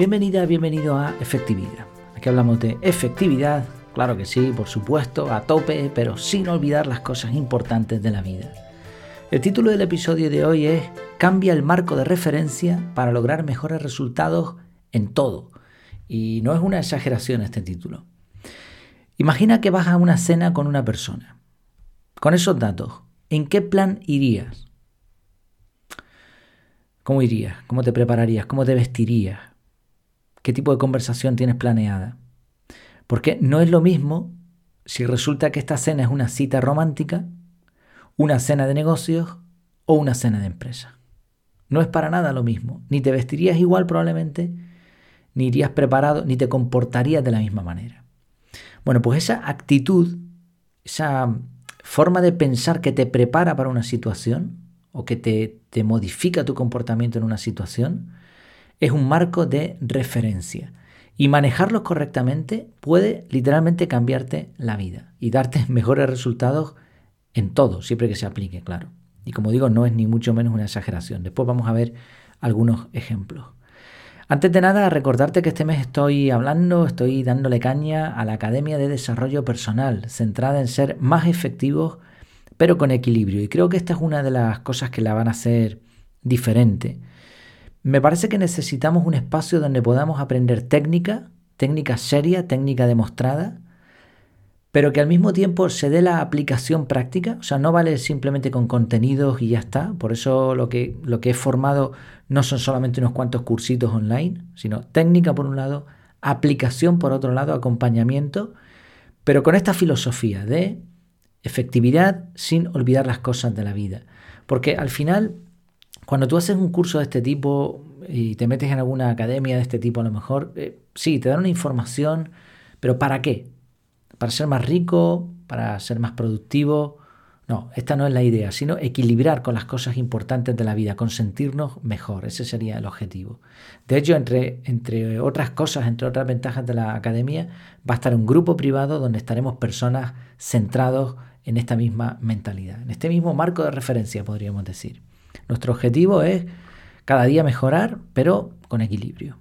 Bienvenida, bienvenido a Efectividad. Aquí hablamos de efectividad, claro que sí, por supuesto, a tope, pero sin olvidar las cosas importantes de la vida. El título del episodio de hoy es Cambia el marco de referencia para lograr mejores resultados en todo. Y no es una exageración este título. Imagina que vas a una cena con una persona. Con esos datos, ¿en qué plan irías? ¿Cómo irías? ¿Cómo te prepararías? ¿Cómo te vestirías? Qué tipo de conversación tienes planeada. Porque no es lo mismo si resulta que esta cena es una cita romántica, una cena de negocios o una cena de empresa. No es para nada lo mismo. Ni te vestirías igual probablemente, ni irías preparado, ni te comportarías de la misma manera. Bueno, pues esa actitud, esa forma de pensar que te prepara para una situación o que te, te modifica tu comportamiento en una situación, es un marco de referencia. Y manejarlos correctamente puede literalmente cambiarte la vida y darte mejores resultados en todo, siempre que se aplique, claro. Y como digo, no es ni mucho menos una exageración. Después vamos a ver algunos ejemplos. Antes de nada, recordarte que este mes estoy hablando, estoy dándole caña a la Academia de Desarrollo Personal, centrada en ser más efectivos, pero con equilibrio. Y creo que esta es una de las cosas que la van a hacer diferente. Me parece que necesitamos un espacio donde podamos aprender técnica, técnica seria, técnica demostrada, pero que al mismo tiempo se dé la aplicación práctica, o sea, no vale simplemente con contenidos y ya está, por eso lo que, lo que he formado no son solamente unos cuantos cursitos online, sino técnica por un lado, aplicación por otro lado, acompañamiento, pero con esta filosofía de efectividad sin olvidar las cosas de la vida, porque al final cuando tú haces un curso de este tipo y te metes en alguna academia de este tipo a lo mejor, eh, sí, te dan una información, pero ¿para qué? ¿Para ser más rico? ¿Para ser más productivo? No, esta no es la idea, sino equilibrar con las cosas importantes de la vida, consentirnos mejor, ese sería el objetivo. De hecho, entre, entre otras cosas, entre otras ventajas de la academia, va a estar un grupo privado donde estaremos personas centrados en esta misma mentalidad, en este mismo marco de referencia, podríamos decir. Nuestro objetivo es cada día mejorar, pero con equilibrio.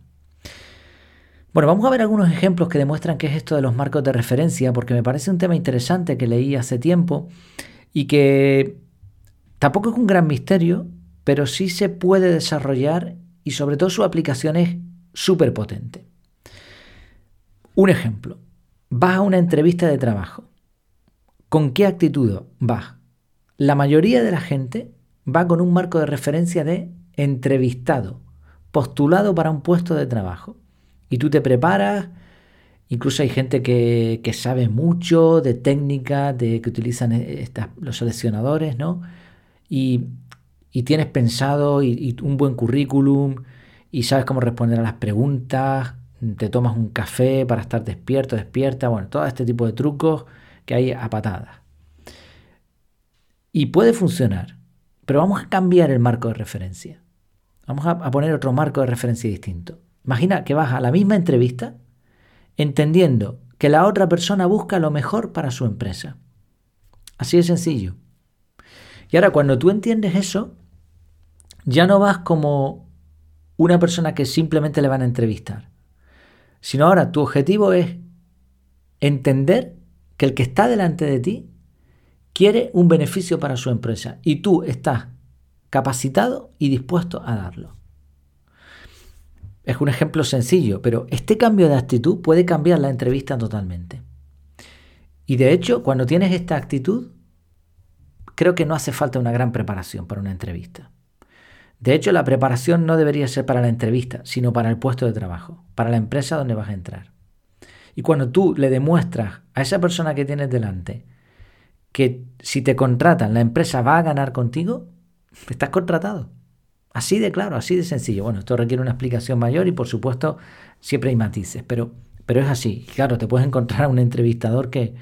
Bueno, vamos a ver algunos ejemplos que demuestran qué es esto de los marcos de referencia, porque me parece un tema interesante que leí hace tiempo y que tampoco es un gran misterio, pero sí se puede desarrollar y sobre todo su aplicación es súper potente. Un ejemplo, vas a una entrevista de trabajo. ¿Con qué actitud vas? La mayoría de la gente va con un marco de referencia de entrevistado, postulado para un puesto de trabajo. Y tú te preparas, incluso hay gente que, sabe mucho de técnica, de que utilizan los seleccionadores, ¿no? Y, tienes pensado y, un buen currículum y sabes cómo responder a las preguntas, te tomas un café para estar despierto, despierta, bueno, todo este tipo de trucos que hay a patadas. Y puede funcionar, pero vamos a cambiar el marco de referencia. Vamos a, poner otro marco de referencia distinto. Imagina que vas a la misma entrevista entendiendo que la otra persona busca lo mejor para su empresa. Así de sencillo. Y ahora cuando tú entiendes eso, ya no vas como una persona que simplemente le van a entrevistar, sino ahora tu objetivo es entender que el que está delante de ti quiere un beneficio para su empresa y tú estás capacitado y dispuesto a darlo. Es un ejemplo sencillo, pero este cambio de actitud puede cambiar la entrevista totalmente. Y de hecho, cuando tienes esta actitud, creo que no hace falta una gran preparación para una entrevista. De hecho, la preparación no debería ser para la entrevista, sino para el puesto de trabajo, para la empresa donde vas a entrar. Y cuando tú le demuestras a esa persona que tienes delante que si te contratan, la empresa va a ganar contigo, estás contratado. Así de claro, así de sencillo. Bueno, esto requiere una explicación mayor y por supuesto siempre hay matices, pero, pero es así. Claro, te puedes encontrar a un entrevistador que,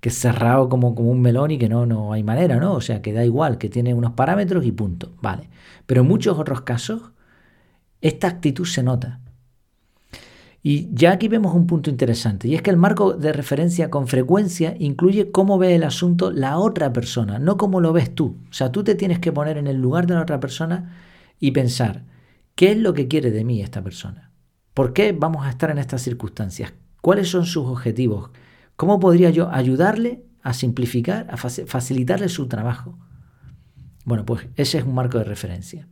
que es cerrado como, como un melón y que no, no hay manera, ¿no? O sea, que da igual, que tiene unos parámetros y punto. Vale. Pero en muchos otros casos, esta actitud se nota. Y ya aquí vemos un punto interesante, y es que el marco de referencia con frecuencia incluye cómo ve el asunto la otra persona, no cómo lo ves tú. O sea, tú te tienes que poner en el lugar de la otra persona y pensar, ¿qué es lo que quiere de mí esta persona? ¿Por qué vamos a estar en estas circunstancias? ¿Cuáles son sus objetivos? ¿Cómo podría yo ayudarle a simplificar, a facilitarle su trabajo? Bueno, pues ese es un marco de referencia.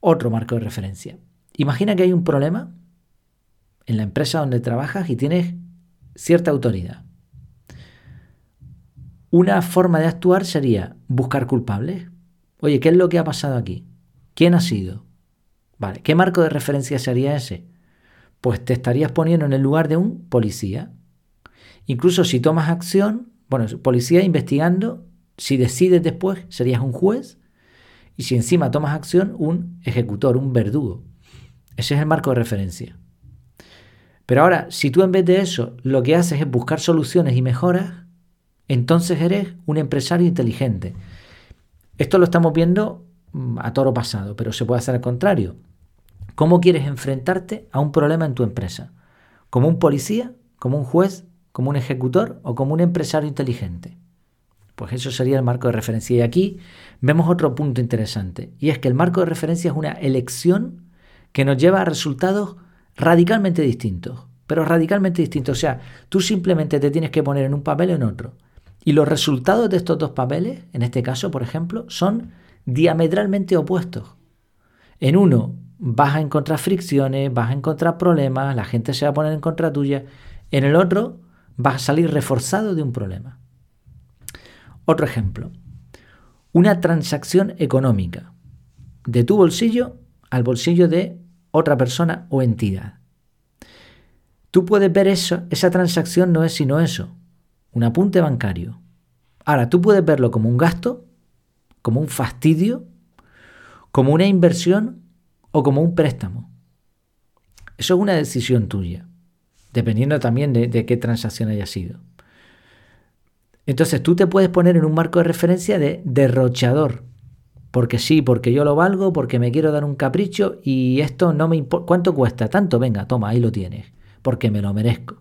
Otro marco de referencia. Imagina que hay un problema en la empresa donde trabajas y tienes cierta autoridad. Una forma de actuar sería buscar culpables. Oye, ¿qué es lo que ha pasado aquí? ¿Quién ha sido? Vale, ¿qué marco de referencia sería ese? Pues te estarías poniendo en el lugar de un policía. Incluso si tomas acción, bueno, policía investigando, si decides después, serías un juez. Y si encima tomas acción, un ejecutor, un verdugo. Ese es el marco de referencia. Pero ahora, si tú en vez de eso lo que haces es buscar soluciones y mejoras, entonces eres un empresario inteligente. Esto lo estamos viendo mm, a toro pasado, pero se puede hacer al contrario. ¿Cómo quieres enfrentarte a un problema en tu empresa? ¿Como un policía? ¿Como un juez? ¿Como un ejecutor? ¿O como un empresario inteligente? Pues eso sería el marco de referencia. Y aquí vemos otro punto interesante, y es que el marco de referencia es una elección que nos lleva a resultados radicalmente distintos, pero radicalmente distintos. O sea, tú simplemente te tienes que poner en un papel o en otro. Y los resultados de estos dos papeles, en este caso, por ejemplo, son diametralmente opuestos. En uno vas a encontrar fricciones, vas a encontrar problemas, la gente se va a poner en contra tuya. En el otro vas a salir reforzado de un problema. Otro ejemplo. Una transacción económica de tu bolsillo al bolsillo de otra persona o entidad. Tú puedes ver eso, esa transacción no es sino eso, un apunte bancario. Ahora, tú puedes verlo como un gasto, como un fastidio, como una inversión o como un préstamo. Eso es una decisión tuya, dependiendo también de, de qué transacción haya sido. Entonces tú te puedes poner en un marco de referencia de derrochador, porque sí, porque yo lo valgo, porque me quiero dar un capricho y esto no me importa. ¿Cuánto cuesta? Tanto, venga, toma, ahí lo tienes, porque me lo merezco.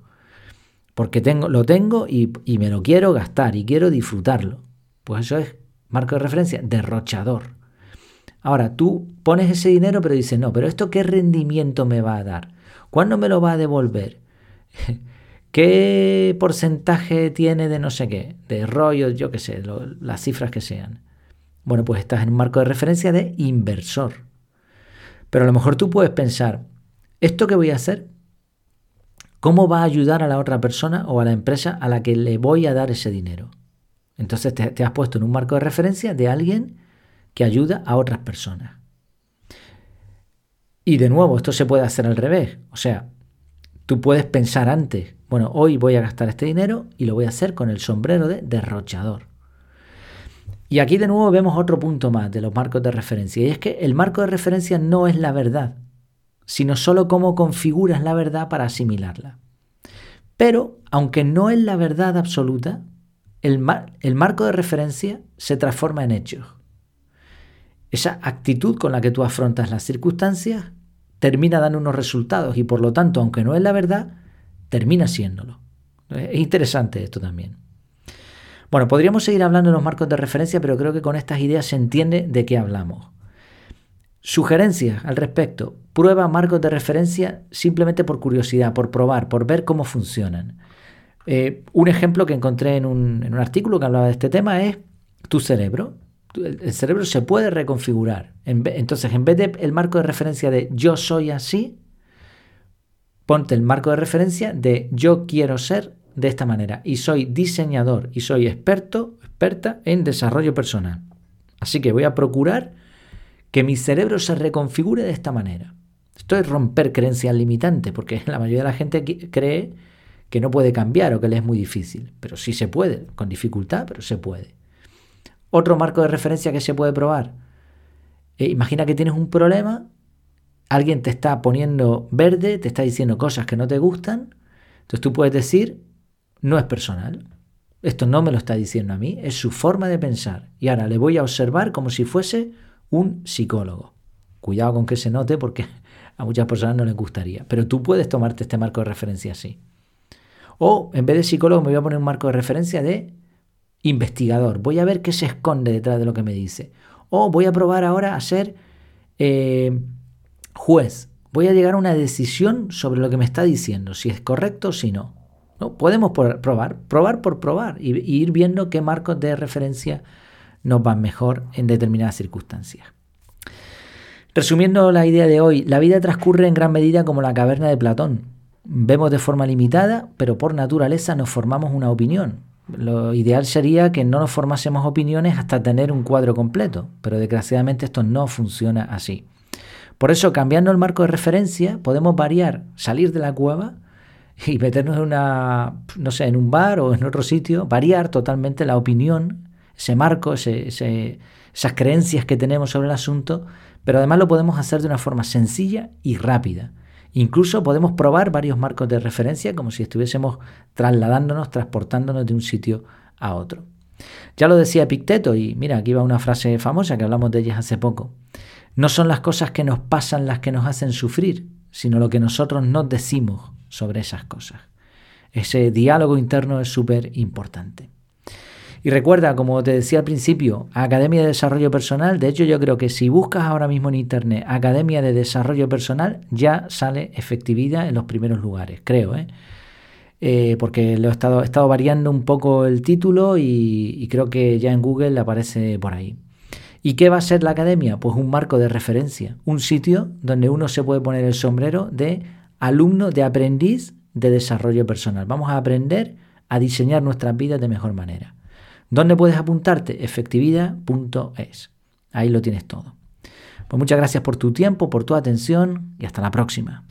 Porque tengo, lo tengo y, y me lo quiero gastar y quiero disfrutarlo. Pues eso es marco de referencia, derrochador. Ahora, tú pones ese dinero, pero dices, no, pero ¿esto qué rendimiento me va a dar? ¿Cuándo me lo va a devolver? ¿Qué porcentaje tiene de no sé qué? De rollo, yo qué sé, las cifras que sean. Bueno, pues estás en un marco de referencia de inversor. Pero a lo mejor tú puedes pensar, ¿esto que voy a hacer? ¿Cómo va a ayudar a la otra persona o a la empresa a la que le voy a dar ese dinero? Entonces te, has puesto en un marco de referencia de alguien que ayuda a otras personas. Y de nuevo, esto se puede hacer al revés. O sea, tú puedes pensar antes, bueno, hoy voy a gastar este dinero y lo voy a hacer con el sombrero de derrochador. Y aquí de nuevo vemos otro punto más de los marcos de referencia, y es que el marco de referencia no es la verdad, sino solo cómo configuras la verdad para asimilarla. Pero, aunque no es la verdad absoluta, el, el marco de referencia se transforma en hechos. Esa actitud con la que tú afrontas las circunstancias termina dando unos resultados y por lo tanto, aunque no es la verdad, termina siéndolo. Es interesante esto también. Bueno, podríamos seguir hablando de los marcos de referencia, pero creo que con estas ideas se entiende de qué hablamos. Sugerencias al respecto. Prueba marcos de referencia simplemente por curiosidad, por probar, por ver cómo funcionan. Eh, un ejemplo que encontré en un, artículo que hablaba de este tema es tu cerebro. El cerebro se puede reconfigurar. Entonces, en vez del el marco de referencia de yo soy así, ponte el marco de referencia de yo quiero ser de esta manera y soy diseñador y soy experto, experta en desarrollo personal. Así que voy a procurar que mi cerebro se reconfigure de esta manera. Esto es romper creencias limitantes, porque la mayoría de la gente cree que no puede cambiar o que le es muy difícil. Pero sí se puede, con dificultad, pero se puede. Otro marco de referencia que se puede probar. Eh, imagina que tienes un problema, alguien te está poniendo verde, te está diciendo cosas que no te gustan. Entonces tú puedes decir, no es personal. Esto no me lo está diciendo a mí, es su forma de pensar. Y ahora le voy a observar como si fuese un psicólogo. Cuidado con que se note porque a muchas personas no les gustaría. Pero tú puedes tomarte este marco de referencia así. O en vez de psicólogo me voy a poner un marco de referencia de investigador. Voy a ver qué se esconde detrás de lo que me dice. O voy a probar ahora a ser eh, juez. Voy a llegar a una decisión sobre lo que me está diciendo, si es correcto o si no. Podemos probar, probar por probar y, y ir viendo qué marcos de referencia nos van mejor en determinadas circunstancias. Resumiendo la idea de hoy, la vida transcurre en gran medida como la caverna de Platón. Vemos de forma limitada, pero por naturaleza nos formamos una opinión. Lo ideal sería que no nos formásemos opiniones hasta tener un cuadro completo, pero desgraciadamente esto no funciona así. Por eso, cambiando el marco de referencia, podemos variar, salir de la cueva y meternos en una, no sé, en un bar o en otro sitio, variar totalmente la opinión, ese marco, esas creencias que tenemos sobre el asunto, pero además lo podemos hacer de una forma sencilla y rápida. Incluso podemos probar varios marcos de referencia como si estuviésemos trasladándonos, transportándonos de un sitio a otro. Ya lo decía Picteto y mira, aquí va una frase famosa que hablamos de ellas hace poco. No son las cosas que nos pasan las que nos hacen sufrir, sino lo que nosotros nos decimos sobre esas cosas. Ese diálogo interno es súper importante. Y recuerda, como te decía al principio, Academia de Desarrollo Personal, de hecho yo creo que si buscas ahora mismo en Internet Academia de Desarrollo Personal, ya sale efectividad en los primeros lugares, creo, ¿eh? eh porque lo he estado, he estado variando un poco el título y, y creo que ya en Google aparece por ahí. ¿Y qué va a ser la academia? Pues un marco de referencia, un sitio donde uno se puede poner el sombrero de alumno, de aprendiz de desarrollo personal. Vamos a aprender a diseñar nuestras vidas de mejor manera. ¿Dónde puedes apuntarte? Efectividad.es. Ahí lo tienes todo. Pues muchas gracias por tu tiempo, por tu atención y hasta la próxima.